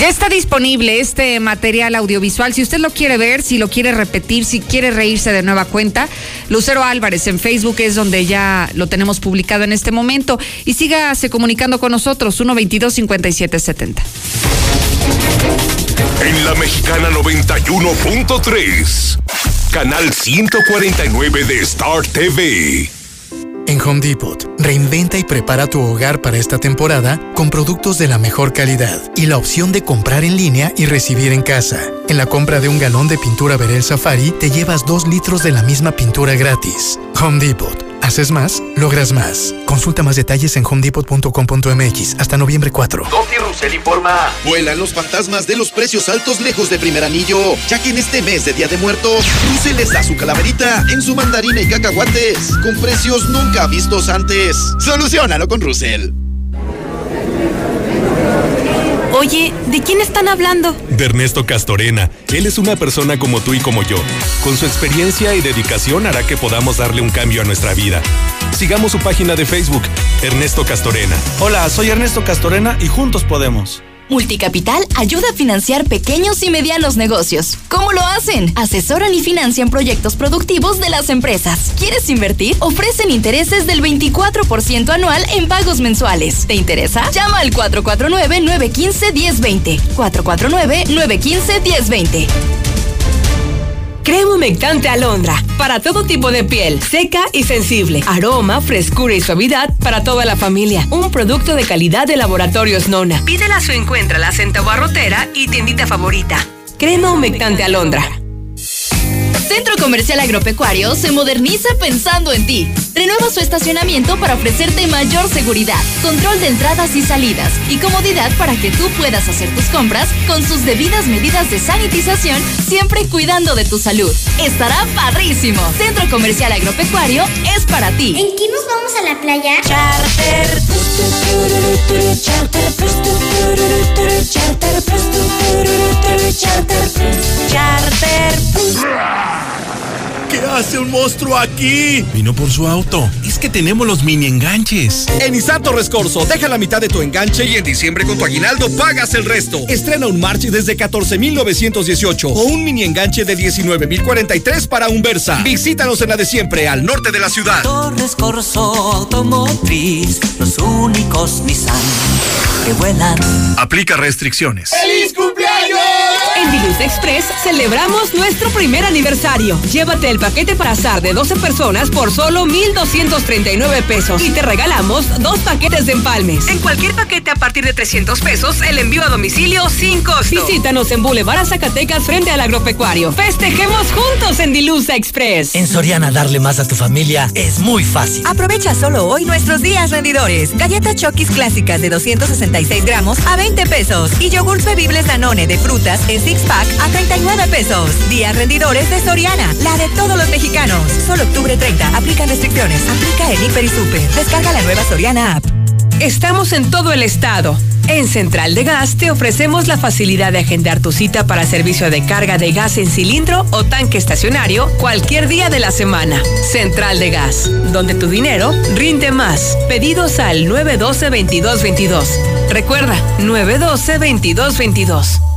Speaker 1: Ya está disponible este material audiovisual. Si usted lo quiere ver, si lo quiere repetir, si quiere reírse de nueva cuenta, Lucero Álvarez en Facebook es donde ya lo tenemos publicado en este momento. Y sígase comunicando con nosotros, 122-5770.
Speaker 15: En la mexicana 91.3, canal 149 de Star TV.
Speaker 19: En Home Depot, reinventa y prepara tu hogar para esta temporada con productos de la mejor calidad y la opción de comprar en línea y recibir en casa. En la compra de un galón de pintura Verel Safari te llevas dos litros de la misma pintura gratis. Home Depot
Speaker 53: Haces más, logras más. Consulta más detalles en homedepot.com.mx hasta noviembre 4.
Speaker 54: Doty Russell informa. Vuelan los fantasmas de los precios altos lejos de primer anillo, ya que en este mes de Día de Muertos, Russell les da su calaverita en su mandarina y cacahuates, con precios nunca vistos antes. Solucionalo con Russell.
Speaker 37: Oye, ¿de quién están hablando?
Speaker 55: De Ernesto Castorena. Él es una persona como tú y como yo. Con su experiencia y dedicación hará que podamos darle un cambio a nuestra vida. Sigamos su página de Facebook, Ernesto Castorena.
Speaker 56: Hola, soy Ernesto Castorena y juntos podemos.
Speaker 37: Multicapital ayuda a financiar pequeños y medianos negocios. ¿Cómo lo hacen? Asesoran y financian proyectos productivos de las empresas. ¿Quieres invertir? Ofrecen intereses del 24% anual en pagos mensuales. ¿Te interesa? Llama al 449-915-1020. 449-915-1020.
Speaker 57: Crema humectante alondra para todo tipo de piel, seca y sensible. Aroma, frescura y suavidad para toda la familia. Un producto de calidad de Laboratorios Nona. Pídela su encuentra la en barrotera y tiendita favorita. Crema humectante alondra.
Speaker 37: Centro Comercial Agropecuario se moderniza pensando en ti. Renueva su estacionamiento para ofrecerte mayor seguridad, control de entradas y salidas y comodidad para que tú puedas hacer tus compras con sus debidas medidas de sanitización, siempre cuidando de tu salud. Estará padrísimo. Centro Comercial Agropecuario es para ti.
Speaker 58: ¿En qué nos vamos a la playa?
Speaker 37: Charter.
Speaker 55: Charter. ¿Qué hace un monstruo aquí?
Speaker 33: Vino por su auto. Es que tenemos los mini enganches.
Speaker 25: En Isato Rescorso, deja la mitad de tu enganche y en diciembre con tu aguinaldo pagas el resto. Estrena un March desde 14,918 o un mini enganche de 19,043 para un Versa. Visítanos en la de siempre, al norte de la ciudad.
Speaker 59: Torres Corso Automotriz, los únicos Nissan que vuelan.
Speaker 25: Aplica restricciones.
Speaker 59: ¡Feliz cumpleaños!
Speaker 57: En Diluz Express celebramos nuestro primer aniversario. Llévate el paquete para azar de 12 personas por solo 1,239 pesos y te regalamos dos paquetes de empalmes. En cualquier paquete a partir de 300 pesos, el envío a domicilio sin costo. Visítanos en Boulevard Zacatecas frente al agropecuario. Festejemos juntos en Dilusa Express.
Speaker 60: En Soriana darle más a tu familia es muy fácil.
Speaker 61: Aprovecha solo hoy nuestros días rendidores. Galletas Chokis clásicas de 266 gramos a 20 pesos y yogurts bebibles Danone de frutas en six pack a 39 pesos. Días rendidores de Soriana, la de todos los mexicanos. Solo octubre 30. Aplican restricciones. Aplica en Hiper y Super. Descarga la nueva Soriana app.
Speaker 57: Estamos en todo el estado. En Central de Gas te ofrecemos la facilidad de agendar tu cita para servicio de carga de gas en cilindro o tanque estacionario cualquier día de la semana. Central de Gas, donde tu dinero rinde más. Pedidos al 912-2222. Recuerda, 912-2222.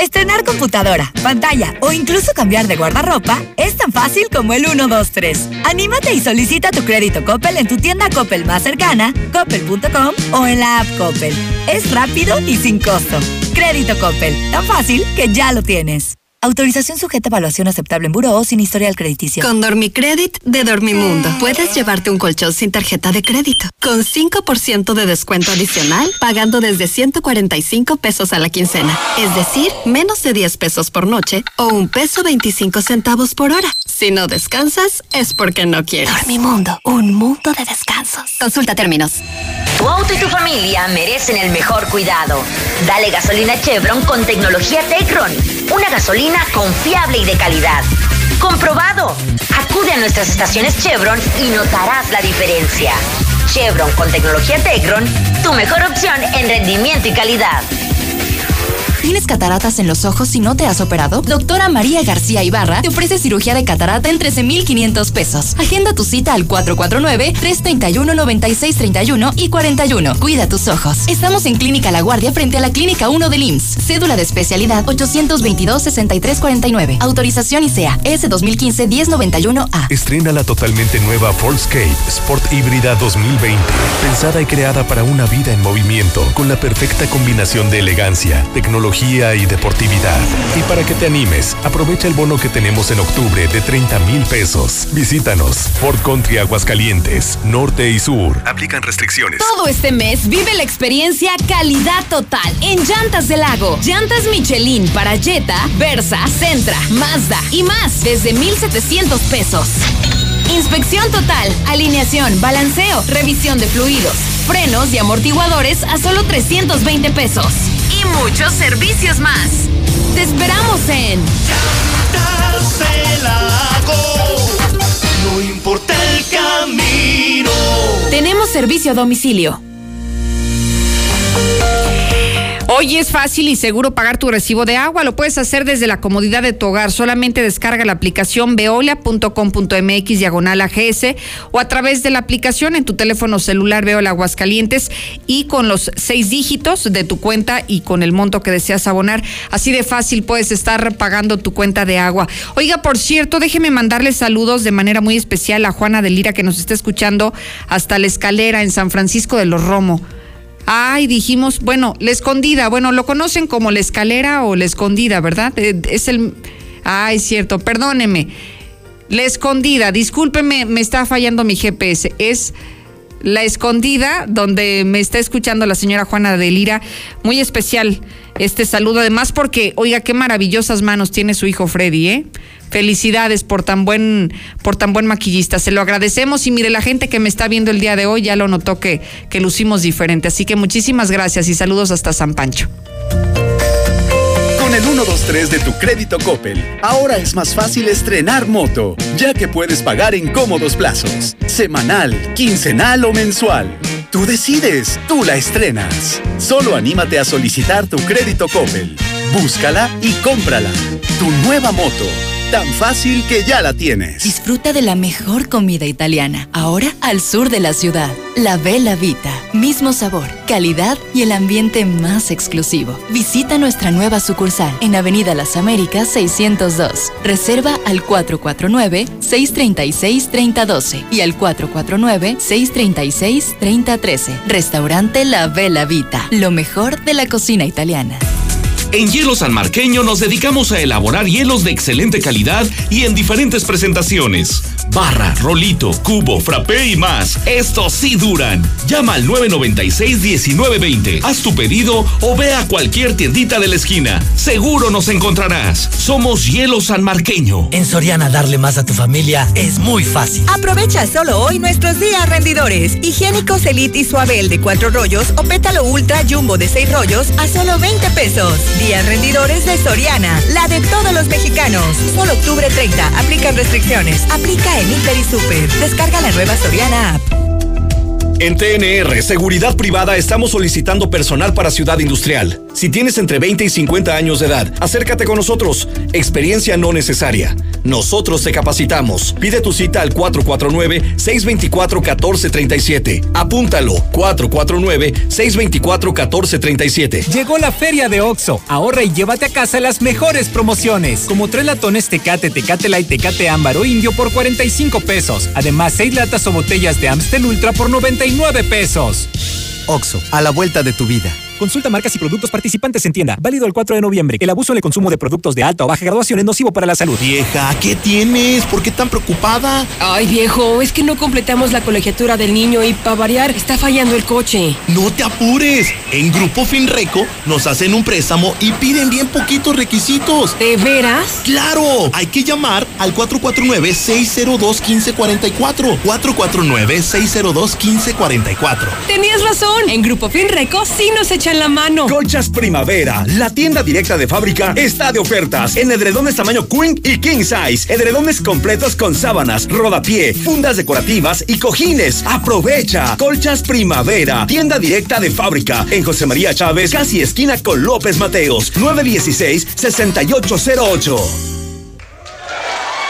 Speaker 61: Estrenar computadora, pantalla o incluso cambiar de guardarropa es tan fácil como el 123. Anímate y solicita tu crédito Coppel en tu tienda Coppel más cercana, coppel.com o en la app Coppel. Es rápido y sin costo. Crédito Coppel, tan fácil que ya lo tienes. Autorización sujeta a evaluación aceptable en buró o sin historial crediticio.
Speaker 26: Con Dormicredit de Dormimundo, puedes llevarte un colchón sin tarjeta de crédito, con 5% de descuento adicional, pagando desde 145 pesos a la quincena. Es decir, menos de 10 pesos por noche o un peso 25 centavos por hora. Si no descansas, es porque no quieres. Dormimundo, un mundo de descansos. Consulta términos.
Speaker 62: Tu auto y tu familia merecen el mejor cuidado. Dale gasolina Chevron con tecnología Tecron. Una gasolina confiable y de calidad. Comprobado. Acude a nuestras estaciones Chevron y notarás la diferencia. Chevron con tecnología Tecron, tu mejor opción en rendimiento y calidad.
Speaker 37: ¿Tienes cataratas en los ojos y no te has operado? Doctora María García Ibarra te ofrece cirugía de catarata en 13,500 pesos. Agenda tu cita al 449-331-9631 y 41. Cuida tus ojos. Estamos en Clínica La Guardia frente a la Clínica 1 del IMSS. Cédula de especialidad 822-6349. Autorización ICEA S 2015-1091A.
Speaker 15: Estrena la totalmente nueva Fordscape Sport Híbrida 2020. Pensada y creada para una vida en movimiento, con la perfecta combinación de elegancia, tecnología y deportividad. Y para que te animes, aprovecha el bono que tenemos en octubre de 30 mil pesos. Visítanos, Ford Country Aguascalientes, Norte y Sur. Aplican restricciones.
Speaker 37: Todo este mes vive la experiencia calidad total en Llantas del Lago. Llantas Michelin para Jetta, Versa, Centra, Mazda y más desde 1,700 pesos.
Speaker 57: Inspección total, alineación, balanceo, revisión de fluidos, frenos y amortiguadores a solo 320 pesos. Y muchos servicios más. Te esperamos en
Speaker 63: No importa el camino.
Speaker 57: Tenemos servicio a domicilio.
Speaker 1: Hoy es fácil y seguro pagar tu recibo de agua. Lo puedes hacer desde la comodidad de tu hogar. Solamente descarga la aplicación veolia.com.mx diagonal AGS o a través de la aplicación en tu teléfono celular Veolia Aguascalientes y con los seis dígitos de tu cuenta y con el monto que deseas abonar. Así de fácil puedes estar pagando tu cuenta de agua. Oiga, por cierto, déjeme mandarle saludos de manera muy especial a Juana de Lira que nos está escuchando hasta la escalera en San Francisco de los Romo. Ay, dijimos, bueno, la escondida, bueno, lo conocen como la escalera o la escondida, ¿verdad? Eh, Es el... Ay, cierto, perdóneme. La escondida, discúlpeme, me está fallando mi GPS. Es la escondida donde me está escuchando la señora Juana de Lira. Muy especial este saludo, además porque, oiga, qué maravillosas manos tiene su hijo Freddy, ¿eh? Felicidades por tan buen, por tan buen maquillista. Se lo agradecemos y mire, la gente que me está viendo el día de hoy ya lo notó que, que lucimos diferente. Así que muchísimas gracias y saludos hasta San Pancho.
Speaker 25: Con el 123 de tu crédito Coppel, ahora es más fácil estrenar moto, ya que puedes pagar en cómodos plazos, semanal, quincenal o mensual. Tú decides, tú la estrenas. Solo anímate a solicitar tu crédito Coppel. Búscala y cómprala. Tu nueva moto. Tan fácil que ya la tienes.
Speaker 37: Disfruta de la mejor comida italiana, ahora al sur de la ciudad. La Bella Vita. Mismo sabor, calidad y el ambiente más exclusivo. Visita nuestra nueva sucursal en Avenida Las Américas 602. Reserva al 449-636-3012 y al 449-636-3013. Restaurante La Bella Vita. Lo mejor de la cocina italiana.
Speaker 33: En Hielo San Marqueño nos dedicamos a elaborar hielos de excelente calidad y en diferentes presentaciones. Barra, rolito, cubo, frappé y más. Estos sí duran. Llama al 996-1920. Haz tu pedido o ve a cualquier tiendita de la esquina. Seguro nos encontrarás. Somos Hielo San Marqueño.
Speaker 64: En Soriana darle más a tu familia es muy fácil.
Speaker 18: Aprovecha solo hoy nuestros días rendidores. Higiénicos Elite y Suabel de cuatro rollos o pétalo ultra jumbo de seis rollos a solo 20 pesos. Días rendidores de Soriana, la de todos los mexicanos. Solo octubre 30. Aplican restricciones. Aplica en Hiper y Super. Descarga la nueva Soriana app.
Speaker 25: En TNR Seguridad Privada estamos solicitando personal para Ciudad Industrial. Si tienes entre 20 y 50 años de edad, acércate con nosotros. Experiencia no necesaria. Nosotros te capacitamos. Pide tu cita al 449-624-1437. Apúntalo. 449-624-1437.
Speaker 50: Llegó la feria de OXO. Ahorra y llévate a casa las mejores promociones. Como tres latones Tecate, Tecate Light, Tecate Ámbar o Indio por 45 pesos. Además, seis latas o botellas de Amstel Ultra por 99 pesos.
Speaker 65: OXO, a la vuelta de tu vida.
Speaker 50: Consulta marcas y productos participantes en tienda. Válido el 4 de noviembre. El abuso en el consumo de productos de alta o baja graduación es nocivo para la salud.
Speaker 33: Vieja, ¿qué tienes? ¿Por qué tan preocupada?
Speaker 66: Ay, viejo, es que no completamos la colegiatura del niño y para variar está fallando el coche.
Speaker 33: No te apures. En Grupo Finreco nos hacen un préstamo y piden bien poquitos requisitos.
Speaker 66: ¿De veras?
Speaker 33: ¡Claro! Hay que llamar al 449-602-1544. 449-602-1544.
Speaker 66: Tenías razón. En Grupo Finreco sí nos echan la mano.
Speaker 25: Colchas Primavera, la tienda directa de fábrica, está de ofertas en edredones tamaño Queen y King Size, edredones completos con sábanas, rodapié, fundas decorativas y cojines. Aprovecha. Colchas Primavera, tienda directa de fábrica en José María Chávez, casi esquina con López Mateos, 916-6808.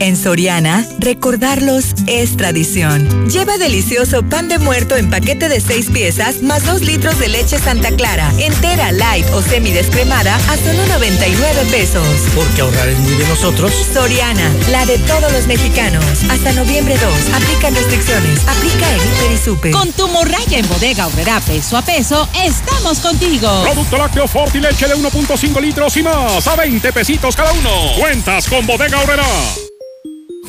Speaker 61: En Soriana, recordarlos es tradición. Lleva delicioso pan de muerto en paquete de 6 piezas más 2 litros de leche Santa Clara, entera, light o semi descremada a solo 99 pesos.
Speaker 60: Porque ahorrar es muy de nosotros.
Speaker 61: Soriana, la de todos los mexicanos. Hasta noviembre 2. Aplican restricciones. Aplica en Hiper y Super.
Speaker 67: Con tu morraya en bodega obrera peso a peso, estamos contigo.
Speaker 68: Producto lácteo Forti leche de 1.5 litros y más a 20 pesitos cada uno. Cuentas con bodega obrera.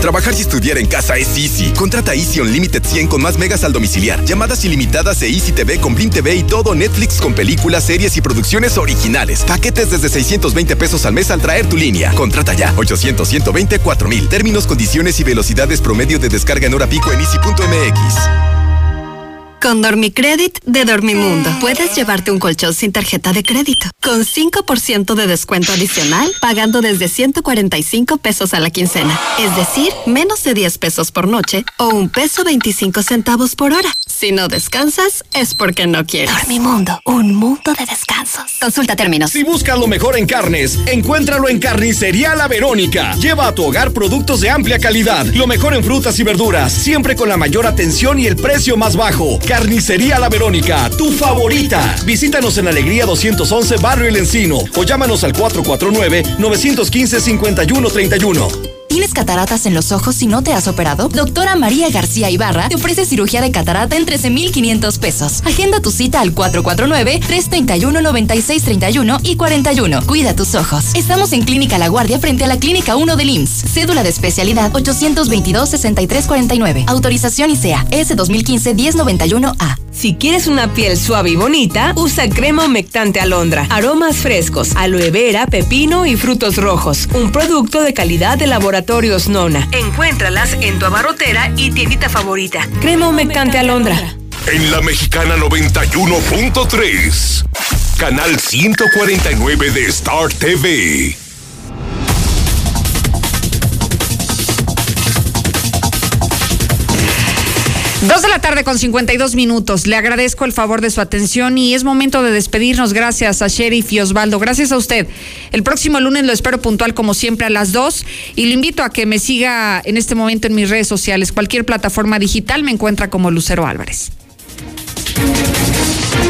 Speaker 30: Trabajar y estudiar en casa es easy. Contrata Easy Unlimited 100 con más megas al domiciliar. Llamadas ilimitadas e Easy TV con Blim TV y todo Netflix con películas, series y producciones originales. Paquetes desde 620 pesos al mes al traer tu línea. Contrata ya. 800 120 4000. Términos, condiciones y velocidades promedio de descarga en hora pico en easy.mx.
Speaker 26: Con Dormicredit de Dormimundo, puedes llevarte un colchón sin tarjeta de crédito, con 5% de descuento adicional, pagando desde 145 pesos a la quincena. Es decir, menos de 10 pesos por noche o un peso 25 centavos por hora. Si no descansas, es porque no quieres. Dormimundo, un mundo de descansos. Consulta términos.
Speaker 25: Si buscas lo mejor en carnes, encuéntralo en Carnicería La Verónica. Lleva a tu hogar productos de amplia calidad, lo mejor en frutas y verduras, siempre con la mayor atención y el precio más bajo. Carnicería La Verónica, tu favorita. Visítanos en Alegría 211 Barrio El Encino o llámanos al 449-915-5131.
Speaker 37: ¿Tienes cataratas en los ojos y no te has operado? Doctora María García Ibarra te ofrece cirugía de catarata en 13,500 pesos. Agenda tu cita al 449-331-9631 y 41. Cuida tus ojos. Estamos en Clínica La Guardia frente a la Clínica 1 del IMSS. Cédula de especialidad 822-6349. Autorización ICEA S 2015-1091A.
Speaker 57: Si quieres una piel suave y bonita, usa crema humectante alondra. Aromas frescos, aloe vera, pepino y frutos rojos. Un producto de calidad de laboratorios Nona. Encuéntralas en tu abarrotera y tiendita favorita. Crema humectante alondra.
Speaker 15: En la mexicana 91.3. Canal 149 de Star TV.
Speaker 1: Dos de la tarde con 52 minutos. Le agradezco el favor de su atención y es momento de despedirnos. Gracias a Sheriff y Osvaldo. Gracias a usted. El próximo lunes lo espero puntual como siempre a las dos y le invito a que me siga en este momento en mis redes sociales. Cualquier plataforma digital me encuentra como Lucero Álvarez.